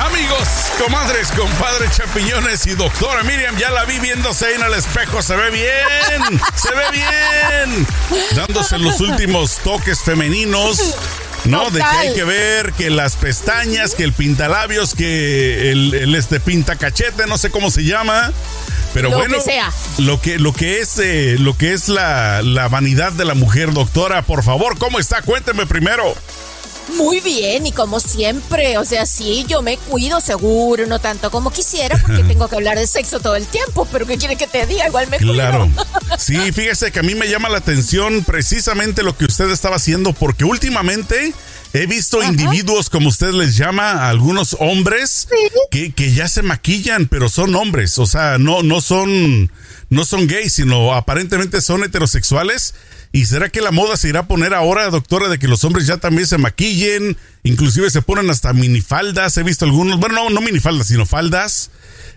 Amigos, comadres, compadres, champiñones y doctora Miriam, ya la vi viéndose en el espejo, se ve bien, se ve bien, dándose los últimos toques femeninos. No, de que hay que ver que las pestañas, que el pintalabios, que el, el este pintacachete, no sé cómo se llama. Pero Lo bueno, que sea. lo que lo que es eh, lo que es la, la vanidad de la mujer, doctora, por favor, ¿cómo está? Cuénteme primero. Muy bien, y como siempre, o sea, sí, yo me cuido seguro, no tanto como quisiera, porque tengo que hablar de sexo todo el tiempo, pero ¿qué quiere que te diga? Igual me Claro. cuido. Sí, fíjese que a mí me llama la atención precisamente lo que usted estaba haciendo, porque últimamente he visto individuos, como usted les llama, a algunos hombres, que, que ya se maquillan, pero son hombres, o sea, no, no son, no son gays, sino aparentemente son heterosexuales. ¿Y será que la moda se irá a poner ahora, doctora, de que los hombres ya también se maquillen? Inclusive se ponen hasta minifaldas, he visto algunos, bueno, no, no minifaldas, sino faldas.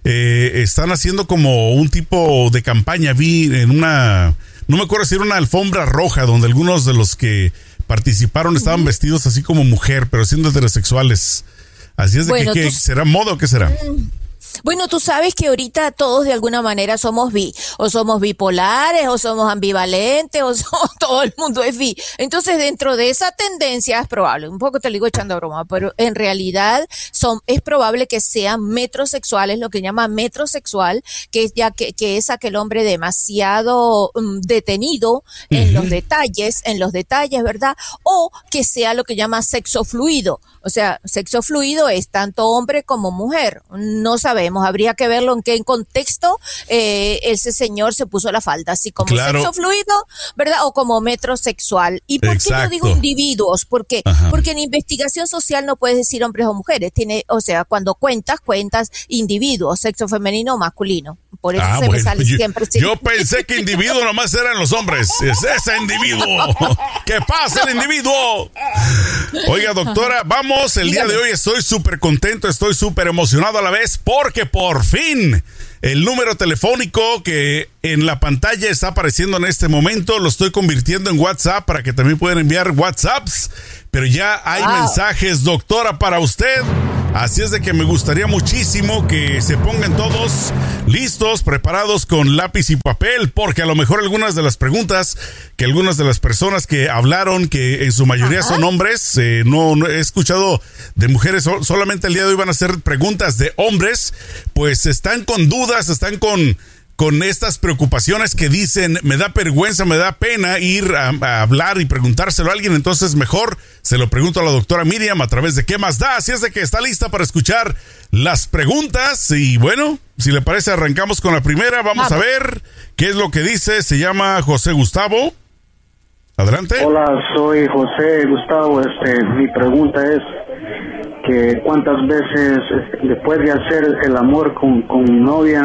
Eh, están haciendo como un tipo de campaña, vi en una, no me acuerdo si era una alfombra roja, donde algunos de los que participaron estaban vestidos así como mujer, pero siendo heterosexuales. Así es de Bueno, que, ¿será moda o qué será? Bueno, tú sabes que ahorita todos de alguna manera somos bi, o somos bipolares, o somos ambivalentes, o somos, todo el mundo es bi. Entonces, dentro de esa tendencia es probable, un poco te lo digo echando broma, pero en realidad son, es probable que sean metrosexuales, lo que llama metrosexual, que es ya que, que es aquel hombre demasiado mm, detenido en los detalles, en los detalles, ¿verdad? O que sea lo que llama sexo fluido. O sea, sexo fluido es tanto hombre como mujer. No sabemos, habría que verlo en qué contexto eh, ese señor se puso la falda, así como Claro. sexo fluido, ¿verdad? O como metrosexual. ¿Y por qué yo digo individuos? Porque, porque en investigación social no puedes decir hombres o mujeres. Tiene, o sea, cuando cuentas, cuentas individuos, sexo femenino o masculino. Por eso Ah, se me bueno, sale yo, siempre. yo pensé que individuo nomás eran los hombres. Es ese individuo. ¿Qué pasa el individuo? Oiga, doctora, vamos. El día de hoy estoy súper contento, estoy súper emocionado a la vez porque por fin el número telefónico que en la pantalla está apareciendo en este momento lo estoy convirtiendo en WhatsApp para que también puedan enviar WhatsApps. Pero ya hay Wow. mensajes, doctora, para usted. Así es de que me gustaría muchísimo que se pongan todos listos, preparados con lápiz y papel, porque a lo mejor algunas de las preguntas que algunas de las personas que hablaron, que en su mayoría son hombres, eh, no, no he escuchado de mujeres, so- solamente el día de hoy van a ser preguntas de hombres, pues están con dudas, están con con estas preocupaciones que dicen, me da vergüenza, me da pena ir a, a hablar y preguntárselo a alguien, entonces mejor se lo pregunto a la doctora Miriam a través de qué más da, así es de que está lista para escuchar las preguntas y bueno, si le parece arrancamos con la primera, vamos a ver qué es lo que dice, se llama José Gustavo. Adelante. Hola, soy José Gustavo. Este, mi pregunta es que cuántas veces después de hacer el amor con, con mi novia,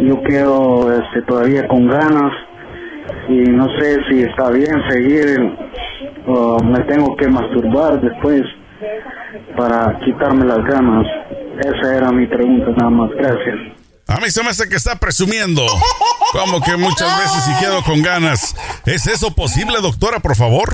yo quedo este, todavía con ganas y no sé si está bien seguir o me tengo que masturbar después para quitarme las ganas. Esa era mi pregunta nada más. Gracias. A mí se me hace que está presumiendo. Como que muchas veces y quedo con ganas. ¿Es eso posible, doctora, por favor?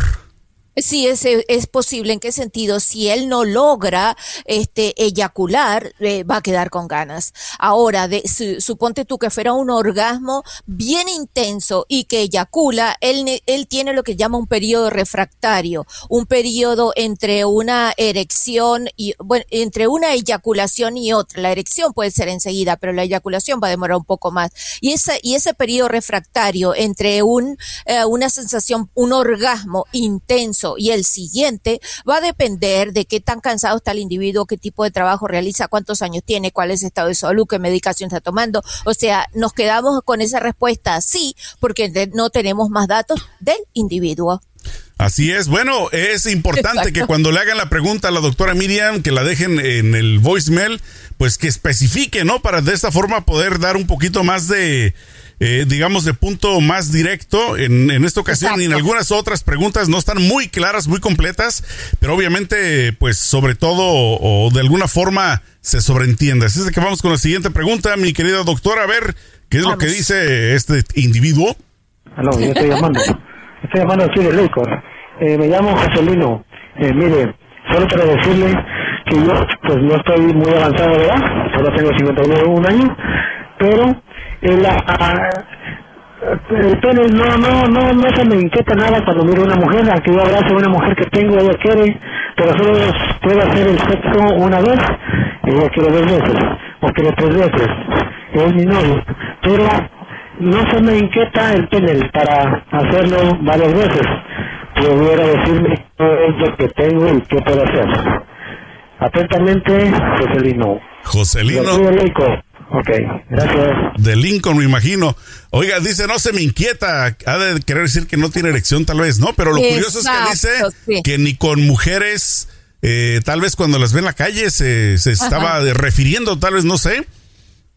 Sí, es, es posible. ¿En qué sentido? Si él no logra este, eyacular, eh, va a quedar con ganas. Ahora, de, su- suponte tú que fuera un orgasmo bien intenso y que eyacula, él, él tiene lo que llama un periodo refractario, un periodo entre una erección y, bueno, entre una eyaculación y otra. La erección puede ser enseguida, pero la eyaculación va a demorar un poco más. Y ese, y ese periodo refractario entre un, eh, una sensación, un orgasmo intenso y el siguiente va a depender de qué tan cansado está el individuo, qué tipo de trabajo realiza, cuántos años tiene, cuál es su estado de salud, qué medicación está tomando. O sea, nos quedamos con esa respuesta sí, porque no tenemos más datos del individuo. Así es. Bueno, es importante Exacto. que cuando le hagan la pregunta a la doctora Miriam, que la dejen en el voicemail, pues que especifique, ¿no? Para de esta forma poder dar un poquito más de, eh, digamos, de punto más directo en, en esta ocasión y en algunas otras preguntas no están muy claras, muy completas, pero obviamente, pues sobre todo o de alguna forma se sobreentiende. Así es de que vamos con la siguiente pregunta, mi querida doctora, a ver qué es lo que dice este individuo. Aló, yo estoy llamando. Estoy llamando aquí de Leycor. Eh, me llamo Joselino. Eh, mire, solo para decirle que yo pues no estoy muy avanzado de edad, solo tengo 51 años, pero el, el pene no, no, no, no se me inquieta nada cuando miro a una mujer, aunque yo abrazo a una mujer que tengo, ella quiere, pero solo puedo hacer el sexo una vez, ella quiere dos veces, o quiere tres veces, es mi novio, pero no se me inquieta el pene para hacerlo varias veces, pudiera decirme qué es lo que tengo y qué puedo hacer. Atentamente, Joselino. Joselino. Ok, gracias. De Lincoln, me imagino. Oiga, dice, no se me inquieta. Ha de querer decir que no tiene erección, tal vez, ¿no? Pero lo curioso es que dice que ni con mujeres, eh, tal vez cuando las ve en la calle, se, se estaba refiriendo, tal vez, no sé.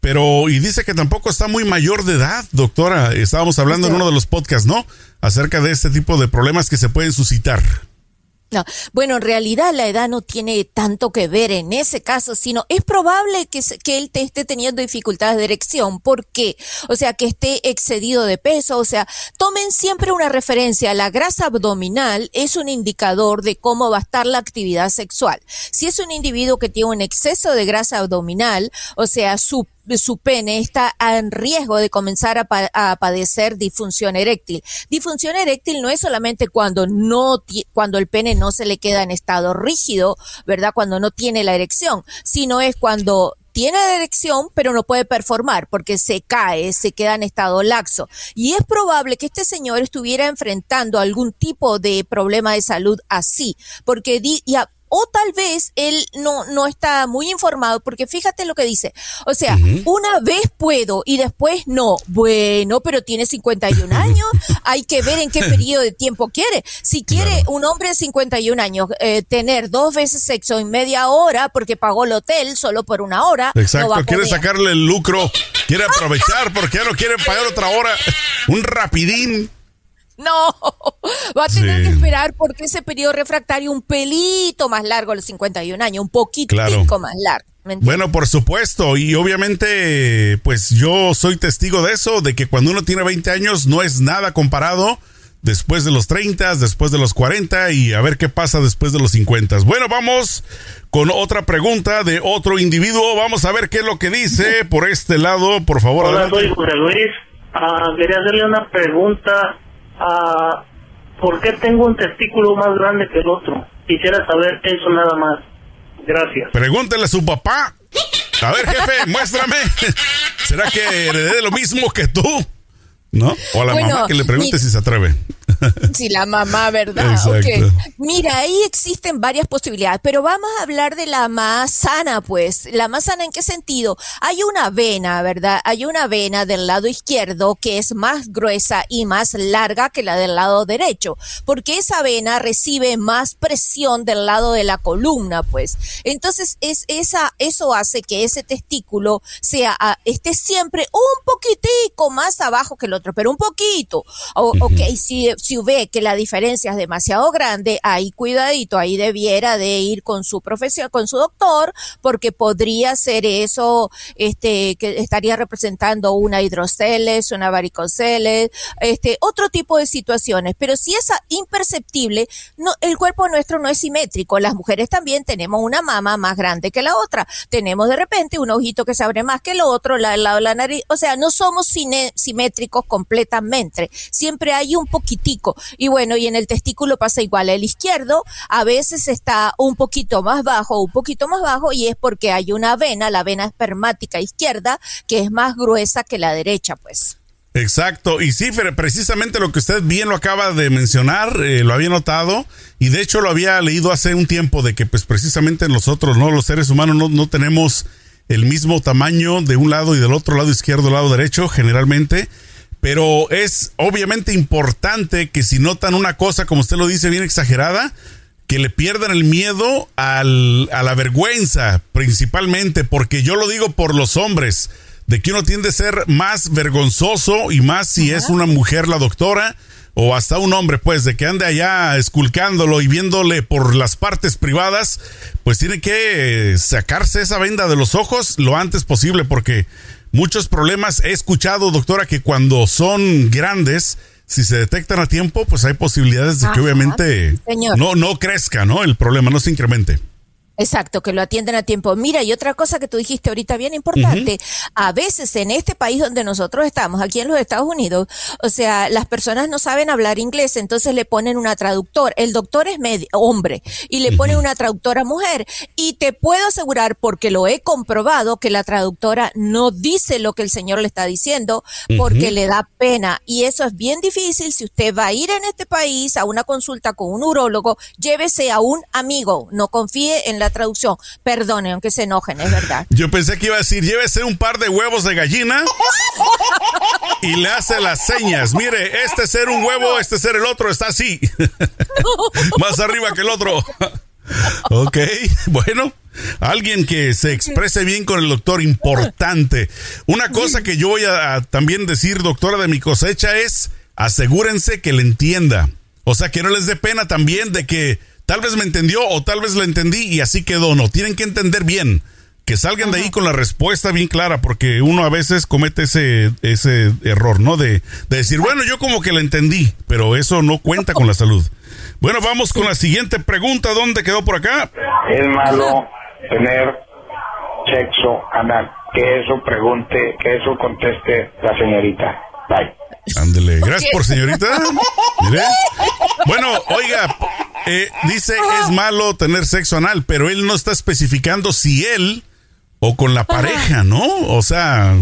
Pero, y dice que tampoco está muy mayor de edad, doctora. Estábamos hablando en uno de los podcasts, ¿no? Acerca de este tipo de problemas que se pueden suscitar. No, bueno, en realidad la edad no tiene tanto que ver en ese caso, sino es probable que, él te esté teniendo dificultades de erección. ¿Por qué? O sea, que esté excedido de peso. O sea, tomen siempre una referencia. La grasa abdominal es un indicador de cómo va a estar la actividad sexual. Si es un individuo que tiene un exceso de grasa abdominal, o sea, su su pene está en riesgo de comenzar a, padecer disfunción eréctil. Disfunción eréctil no es solamente cuando no cuando el pene no se le queda en estado rígido, ¿verdad? Cuando no tiene la erección, sino es cuando tiene la erección, pero no puede performar porque se cae, se queda en estado laxo. Y es probable que este señor estuviera enfrentando algún tipo de problema de salud así, porque di, ya, o tal vez él no, no está muy informado, porque fíjate lo que dice. O sea, una vez puedo y después no. Bueno, pero tiene 51 años, hay que ver en qué periodo de tiempo quiere. Si quiere un hombre de 51 años eh, tener dos veces sexo en media hora porque pagó el hotel solo por una hora. Exacto, quiere sacarle el lucro, quiere aprovechar porque ya no quiere pagar otra hora. Un rapidín. No, va a tener que esperar porque ese periodo refractario un pelito más largo a los 51 años, un poquito más largo. Bueno, por supuesto, y obviamente, pues yo soy testigo de eso, de que cuando uno tiene 20 años no es nada comparado después de los 30, después de los 40 y a ver qué pasa después de los 50. Bueno, vamos con otra pregunta de otro individuo. Vamos a ver qué es lo que dice por este lado, por favor. Hola, soy José Luis. Ah, quería hacerle una pregunta a por qué tengo un testículo más grande que el otro. Quisiera saber eso nada más. Gracias. Pregúntele a su papá. A ver, jefe, muéstrame. ¿Será que heredé lo mismo que tú? ¿No? O a la mamá que le pregunte si se atreve. Sí, la mamá, ¿verdad? Mira, ahí existen varias posibilidades, pero vamos a hablar de la más sana, pues. ¿La más sana en qué sentido? Hay una vena, ¿verdad? Hay una vena del lado izquierdo que es más gruesa y más larga que la del lado derecho, porque esa vena recibe más presión del lado de la columna, pues. Entonces, es esa, eso hace que ese testículo sea, ah, esté siempre un poquitico más abajo que el otro, pero un poquito. ok, si si ve que la diferencia es demasiado grande, ahí cuidadito, ahí debiera de ir con su profesión, con su doctor, porque podría ser eso, este, que estaría representando una hidroceles, una varicoceles, este, otro tipo de situaciones. Pero si es imperceptible, no, el cuerpo nuestro no es simétrico. Las mujeres también tenemos una mama más grande que la otra. Tenemos de repente un ojito que se abre más que el otro, la, la nariz. O sea, no somos simétricos completamente. Siempre hay un y bueno, y en el testículo pasa igual. El izquierdo a veces está un poquito más bajo, un poquito más bajo, y es porque hay una vena, la vena espermática izquierda, que es más gruesa que la derecha, pues. Exacto, y sí, precisamente lo que usted bien lo acaba de mencionar, eh, lo había notado, y de hecho lo había leído hace un tiempo, de que pues precisamente nosotros, ¿no? Los seres humanos no, no tenemos el mismo tamaño de un lado y del otro lado izquierdo, lado derecho, generalmente, pero es obviamente importante que si notan una cosa, como usted lo dice, bien exagerada, que le pierdan el miedo al, a la vergüenza, principalmente, porque yo lo digo por los hombres, de que uno tiende a ser más vergonzoso y más si es una mujer la doctora o hasta un hombre, pues, de que ande allá esculcándolo y viéndole por las partes privadas, pues tiene que sacarse esa venda de los ojos lo antes posible, porque muchos problemas. He escuchado, doctora, que cuando son grandes, si se detectan a tiempo, pues hay posibilidades de que obviamente no, no crezca, ¿no? El problema no se incremente. Exacto, que lo atienden a tiempo. Mira, y otra cosa que tú dijiste ahorita bien importante, a veces en este país donde nosotros estamos, aquí en los Estados Unidos, o sea, las personas no saben hablar inglés, entonces le ponen una traductor. El doctor es hombre y le ponen una traductora mujer. Y te puedo asegurar, porque lo he comprobado, que la traductora no dice lo que el señor le está diciendo porque le da pena. Y eso es bien difícil. Si usted va a ir en este país a una consulta con un urólogo, llévese a un amigo, no confíe en la traducción. Perdone, aunque se enojen, es verdad. Yo pensé que iba a decir, llévese un par de huevos de gallina y le hace las señas. Mire, este ser un huevo, este ser el otro, está así. Más arriba que el otro. ok, bueno. Alguien que se exprese bien con el doctor, importante. Una cosa que yo voy a, también decir, doctora, de mi cosecha es asegúrense que le entienda. O sea, que no les dé pena también de que Tal vez me entendió o tal vez la entendí y así quedó. No, tienen que entender bien. Que salgan de ahí con la respuesta bien clara, porque uno a veces comete ese, ese error, ¿no? De, de decir, bueno, yo como que la entendí, pero eso no cuenta con la salud. Bueno, vamos con la siguiente pregunta. ¿Dónde quedó por acá? Es malo tener sexo anal. Que eso pregunte, que eso conteste la señorita. Bye. Ándele. Gracias por señorita. Mire. Bueno, oiga, eh, dice es malo tener sexo anal, pero él no está especificando si él o con la pareja, ¿no? O sea,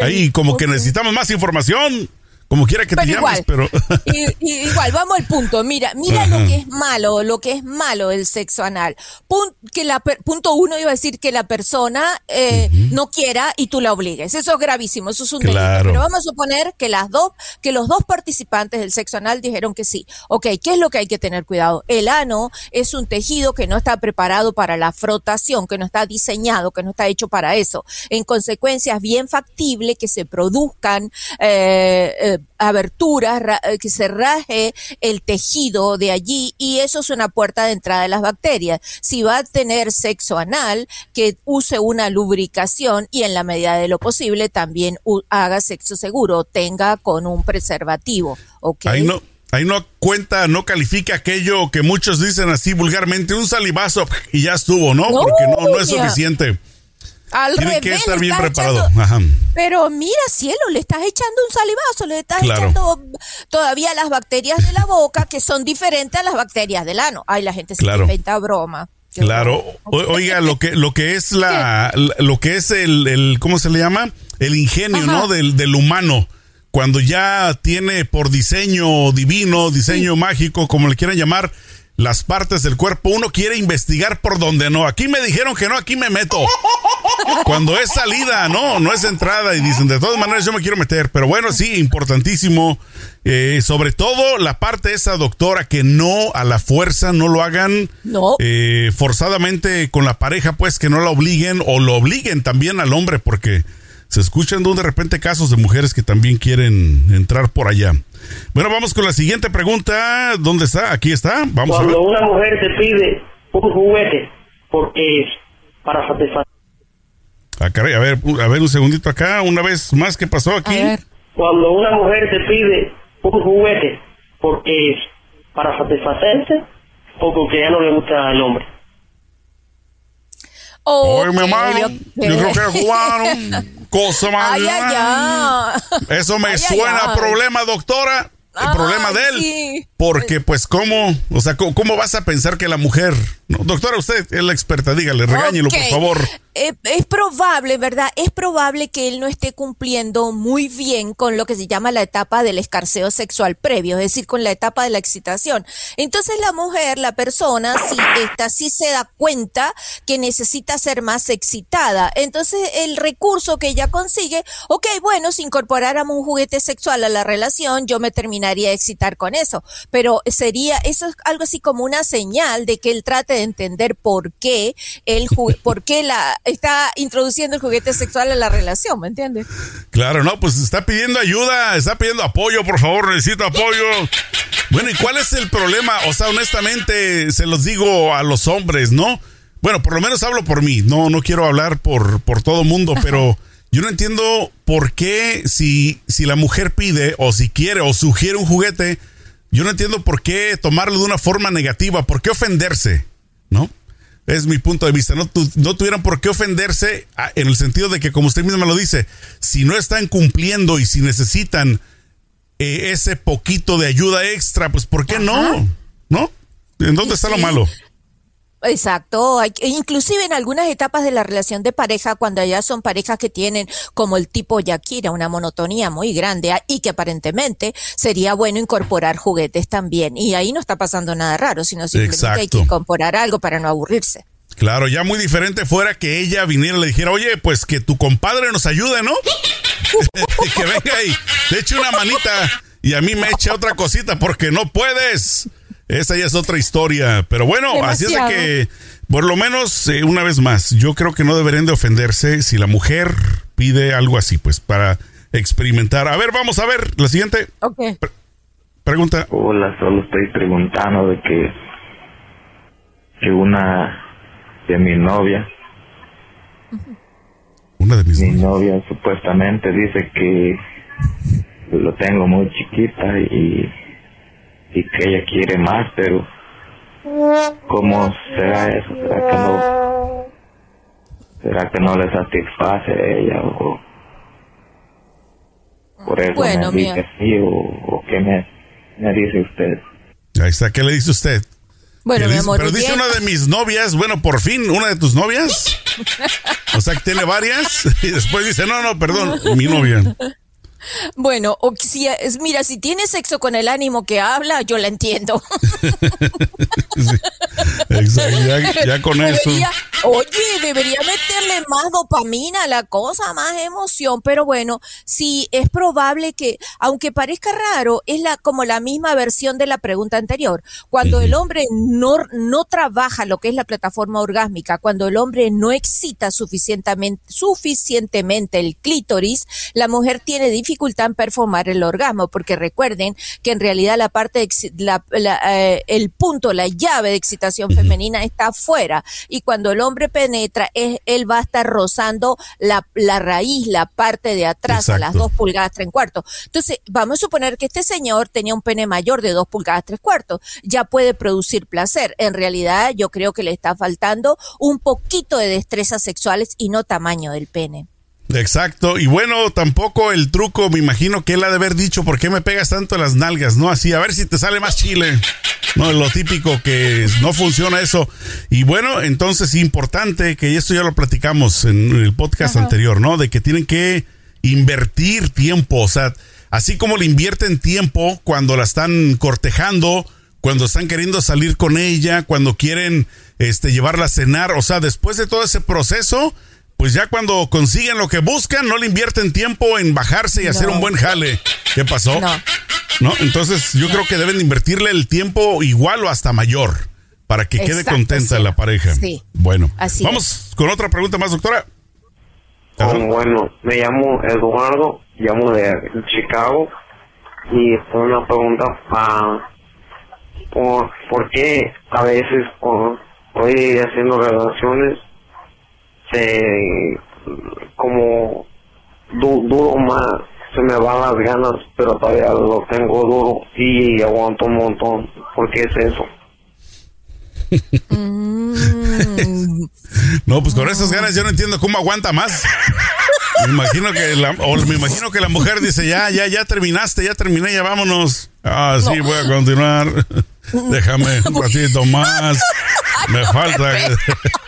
ahí como que necesitamos más información. Como quiera que te llames, pero. igual, vamos al punto. Mira, mira lo que es malo, lo que es malo el sexo anal. que la, punto uno iba a decir que la persona eh, no quiera y tú la obligues. Eso es gravísimo, eso es un delito. Pero vamos a suponer que las dos, que los dos participantes del sexo anal dijeron que sí. Ok, ¿qué es lo que hay que tener cuidado? El ano es un tejido que no está preparado para la frotación, que no está diseñado, que no está hecho para eso. En consecuencia, es bien factible que se produzcan eh, eh aberturas, eh, que se raje el tejido de allí y eso es una puerta de entrada de las bacterias. Si va a tener sexo anal, que use una lubricación y en la medida de lo posible también haga sexo seguro, tenga con un preservativo. Ahí no. Ahí no cuenta, no califica aquello que muchos dicen así vulgarmente, un salivazo y ya estuvo, ¿no? Porque no, no es suficiente. Al Tiene que estar bien preparado. Pero mira, cielo, le estás echando un salivazo, le estás echando todavía las bacterias de la boca que son diferentes a las bacterias del ano. Ay, la gente se claro. inventa broma. Claro, oiga, lo que lo que es la, lo que es el, el, ¿cómo se le llama? El ingenio, ¿no? Del, del humano cuando ya tiene por diseño divino, diseño mágico, como le quieran llamar, las partes del cuerpo, uno quiere investigar por donde no. Aquí me dijeron que no, aquí me meto. Cuando es salida, no, no es entrada y dicen, de todas maneras yo me quiero meter. Pero bueno, sí, importantísimo. Eh, sobre todo la parte esa doctora que no a la fuerza, no lo hagan no. Eh, forzadamente con la pareja, pues que no la obliguen o lo obliguen también al hombre porque se escuchan de repente casos de mujeres que también quieren entrar por allá. Bueno, vamos con la siguiente pregunta. ¿Dónde está? Aquí está. Vamos Cuando una mujer te pide un juguete porque es para satisfacer. Ah, a ver, a ver un segundito acá, una vez más, ¿qué pasó aquí? Cuando una mujer te pide un juguete porque es para satisfacerse o porque ya no le gusta al hombre. Oye, mi hermano, yo creo que es cubano. Cosa más. Eso me suena a problema, doctora el problema de él. Porque, pues, ¿cómo? O sea, ¿cómo, vas a pensar que la mujer... doctora, usted es la experta, dígale, regáñelo, por favor. Eh, es probable, ¿verdad? Es probable que él no esté cumpliendo muy bien con lo que se llama la etapa del escarceo sexual previo, es decir, con la etapa de la excitación. Entonces la mujer, la persona, si esta sí se da cuenta que necesita ser más excitada. Entonces el recurso que ella consigue, ok, bueno, si incorporáramos un juguete sexual a la relación, yo me terminaría de excitar con eso. Pero sería, eso es algo así como una señal de que él trate de entender por qué el por qué la está introduciendo el juguete sexual a la relación, ¿me entiendes? Claro, no, pues está pidiendo ayuda, está pidiendo apoyo, por favor, necesito apoyo. Bueno, ¿y cuál es el problema? O sea, honestamente, se los digo a los hombres, ¿no? Bueno, por lo menos hablo por mí, no, no quiero hablar por, por todo mundo, pero yo no entiendo por qué si, si la mujer pide o si quiere o sugiere un juguete, yo no entiendo por qué tomarlo de una forma negativa, por qué ofenderse, ¿no? Es mi punto de vista. No, no tuvieran por qué ofenderse en el sentido de que, como usted misma lo dice, si no están cumpliendo y si necesitan eh, ese poquito de ayuda extra, pues ¿por qué no? ¿No? ¿En dónde está lo malo? Exacto, inclusive en algunas etapas de la relación de pareja, cuando ya son parejas que tienen como el tipo Yakira, una monotonía muy grande ah, y que aparentemente sería bueno incorporar juguetes también. Y ahí no está pasando nada raro, sino simplemente hay que incorporar algo para no aburrirse. Claro, ya muy diferente fuera que ella viniera y le dijera, oye, pues que tu compadre nos ayude, ¿no? que venga ahí, te eche una manita y a mí me eche otra cosita porque no puedes. Esa ya es otra historia. Pero bueno, así es de que, por lo menos, eh, una vez más, yo creo que no deberían de ofenderse si la mujer pide algo así, pues, para experimentar. A ver, vamos a ver, la siguiente. Ok. pregunta. Hola, solo estoy preguntando de que, que una de mi novia, una de mis mi novia supuestamente dice que lo tengo muy chiquita y y que ella quiere más, pero ¿cómo será eso? ¿Será que no, será que no le satisface a ella o por eso me dice así o, qué me, me, dice usted? Ahí está, ¿qué le dice usted? Bueno, mi amor, pero dice una de mis novias, bueno, por fin, una de tus novias. O sea, que tiene varias. Y después dice, no, no, perdón, mi novia. Bueno, o si es, mira, si tiene sexo con el ánimo que habla, yo la entiendo. exacto, ya, con eso. Oye, debería meterle más dopamina a la cosa, más emoción, pero bueno, sí es probable que, aunque parezca raro, es la como la misma versión de la pregunta anterior. Cuando el hombre no, no trabaja lo que es la plataforma orgásmica, cuando el hombre no excita suficientemente, suficientemente el clítoris, la mujer tiene dificultad dificultad en performar el orgasmo, porque recuerden que en realidad la parte, la, eh, el punto, la llave de excitación femenina está afuera y cuando el hombre penetra, él va a estar rozando la, la raíz, la parte de atrás, a las dos pulgadas tres cuartos. Entonces, vamos a suponer que este señor tenía un pene mayor de dos pulgadas tres cuartos, ya puede producir placer. En realidad, yo creo que le está faltando un poquito de destrezas sexuales y no tamaño del pene. Exacto, y bueno, tampoco el truco, me imagino que él ha de haber dicho, ¿por qué me pegas tanto las nalgas? No, así, a ver si te sale más chile. No, lo típico que no funciona eso. Y bueno, entonces importante, que esto ya lo platicamos en el podcast anterior, ¿no? De que tienen que invertir tiempo, o sea, así como le invierten tiempo cuando la están cortejando, cuando están queriendo salir con ella, cuando quieren este, llevarla a cenar, o sea, después de todo ese proceso, pues ya cuando consiguen lo que buscan, no le invierten tiempo en bajarse y hacer un buen jale. ¿Qué pasó? No. ¿No? Entonces yo creo que deben invertirle el tiempo igual o hasta mayor para que quede contenta la pareja. Sí. Bueno, Así vamos con otra pregunta más, doctora. bueno, me llamo Eduardo, llamo de Chicago y es una pregunta para por, por qué a veces cuando estoy haciendo relaciones como duro más, se me van las ganas, pero todavía lo tengo duro y aguanto un montón. ¿Por qué es eso? Mm. no, pues con esas ganas yo no entiendo cómo aguanta más. Me imagino que la, o me imagino que la mujer dice, ya, ya, ya terminaste, ya terminé, ya vámonos. Ah, sí, voy a continuar. Déjame un ratito más. Me falta.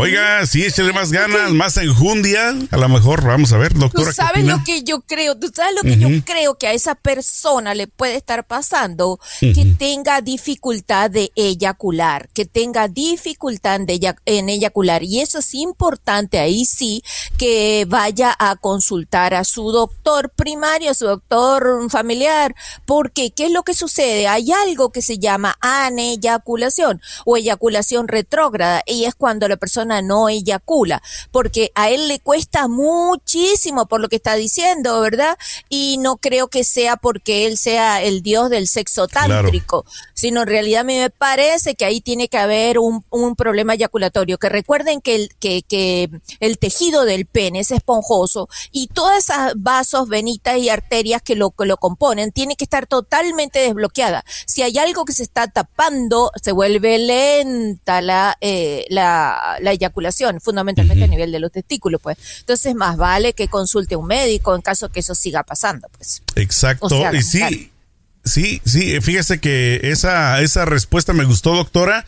Oiga, sí, échale más ganas, más enjundia. A lo mejor, vamos a ver, doctora. ¿Tú sabes lo que yo creo? ¿Tú sabes lo que yo creo que a esa persona le puede estar pasando? Que tenga dificultad de eyacular, que tenga dificultad de en eyacular. Y eso es importante, ahí sí, que vaya a consultar a su doctor primario, a su doctor familiar. Porque, ¿qué es lo que sucede? Hay algo que se llama aneyaculación o eyaculación retrógrada y es cuando la persona persona no eyacula, porque a él le cuesta muchísimo por lo que está diciendo, ¿verdad? Y no creo que sea porque él sea el dios del sexo tántrico, sino en realidad a mí me parece que ahí tiene que haber un, un problema eyaculatorio, que recuerden que el, que, que el tejido del pene es esponjoso y todas esas vasos, venitas y arterias que lo, que lo componen tienen que estar totalmente desbloqueadas. Si hay algo que se está tapando, se vuelve lenta la, eh, la, la, eyaculación, fundamentalmente a nivel de los testículos, pues. Entonces, más vale que consulte a un médico en caso que eso siga pasando, pues. Exacto. y sí, sí, sí, fíjese que esa, esa respuesta me gustó, doctora,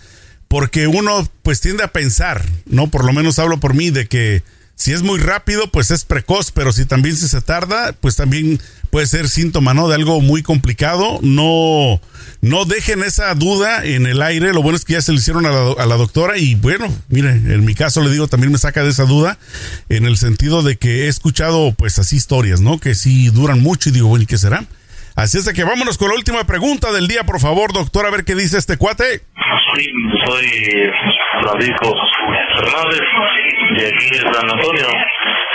porque uno pues tiende a pensar, ¿no? Por lo menos hablo por mí, de que si es muy rápido, pues es precoz, pero si también se tarda, pues también puede ser síntoma, ¿no? De algo muy complicado. No, no dejen esa duda en el aire. Lo bueno es que ya se lo hicieron a la, a la doctora y bueno, mire, en mi caso le digo, también me saca de esa duda en el sentido de que he escuchado pues así historias, ¿no? Que sí duran mucho y digo, bueno, ¿y qué será? Así es de que vámonos con la última pregunta del día, por favor, doctor, a ver qué dice este cuate. Sí, soy Francisco Fernández, de aquí de San Antonio,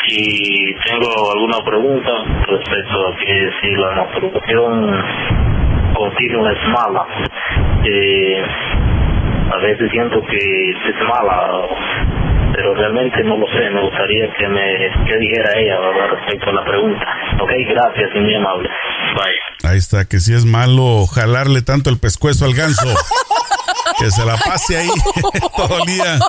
y tengo alguna pregunta respecto a que si la masturbación continua es mala. Eh, a veces siento que es mala, pero realmente no lo sé. Me gustaría que me que dijera ella respecto a la pregunta. Ok, gracias y muy amable. Bye. Ahí está, que si es malo jalarle tanto el pescuezo al ganso. que se la pase ahí todo el día.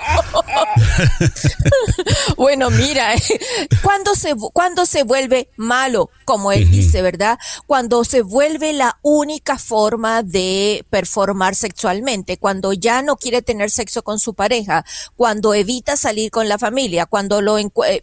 bueno, mira, cuando se, cuando se vuelve malo, como él dice, ¿verdad? Cuando se vuelve la única forma de performar sexualmente, cuando ya no quiere tener sexo con su pareja, cuando evita salir con la familia, cuando lo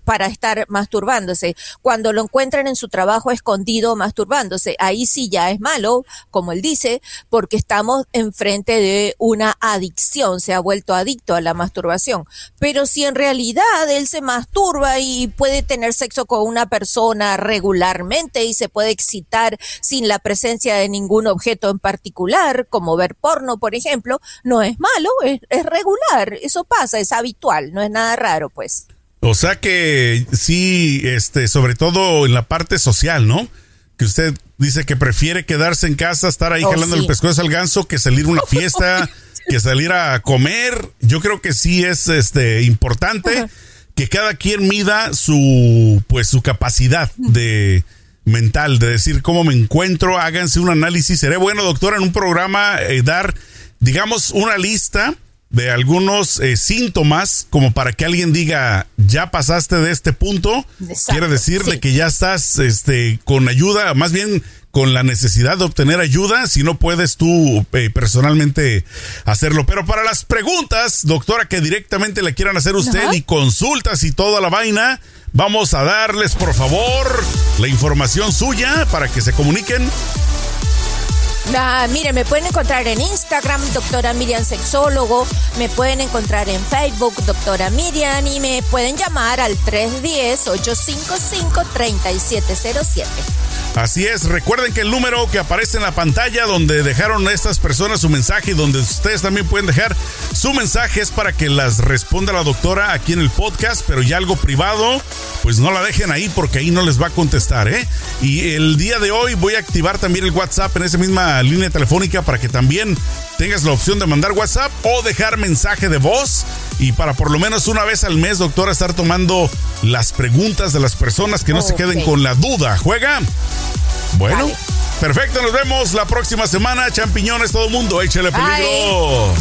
para estar masturbándose, cuando lo encuentran en su trabajo escondido masturbándose, ahí sí ya es malo, como él dice, porque estamos enfrente de una adicción, se ha vuelto adicto a la masturbación. Pero si en realidad él se masturba y puede tener sexo con una persona regularmente y se puede excitar sin la presencia de ningún objeto en particular, como ver porno, por ejemplo, no es malo, es, es regular, eso pasa, es habitual, no es nada raro, pues. O sea que sí, este, sobre todo en la parte social, ¿no? Que usted dice que prefiere quedarse en casa, estar ahí Oh, jalando sí. el pescuezo al ganso, que salir a una fiesta, que salir a comer. Yo creo que sí es este importante que cada quien mida su pues su capacidad de mental, de decir cómo me encuentro, háganse un análisis. Sería bueno, doctora, en un programa eh, dar, digamos, una lista de algunos eh, síntomas como para que alguien diga ya pasaste de este punto Exacto, quiere decir de sí. que ya estás este con ayuda más bien con la necesidad de obtener ayuda si no puedes tú eh, personalmente hacerlo pero para las preguntas doctora que directamente le quieran hacer usted Ajá. y consultas y toda la vaina vamos a darles por favor la información suya para que se comuniquen Ah, mire, me pueden encontrar en Instagram, doctora Miriam Sexólogo, me pueden encontrar en Facebook, doctora Miriam, y me pueden llamar al 310-855-3707. Así es, recuerden que el número que aparece en la pantalla donde dejaron estas personas su mensaje y donde ustedes también pueden dejar su mensaje es para que las responda la doctora aquí en el podcast, pero ya algo privado, pues no la dejen ahí porque ahí no les va a contestar, ¿eh? Y el día de hoy voy a activar también el WhatsApp en esa misma línea telefónica para que también tengas la opción de mandar WhatsApp o dejar mensaje de voz y para por lo menos una vez al mes, doctora, estar tomando las preguntas de las personas que no se queden con la duda. ¿Juega? Bueno, perfecto, nos vemos la próxima semana. Champiñones, todo el mundo, échale Bye. peligro.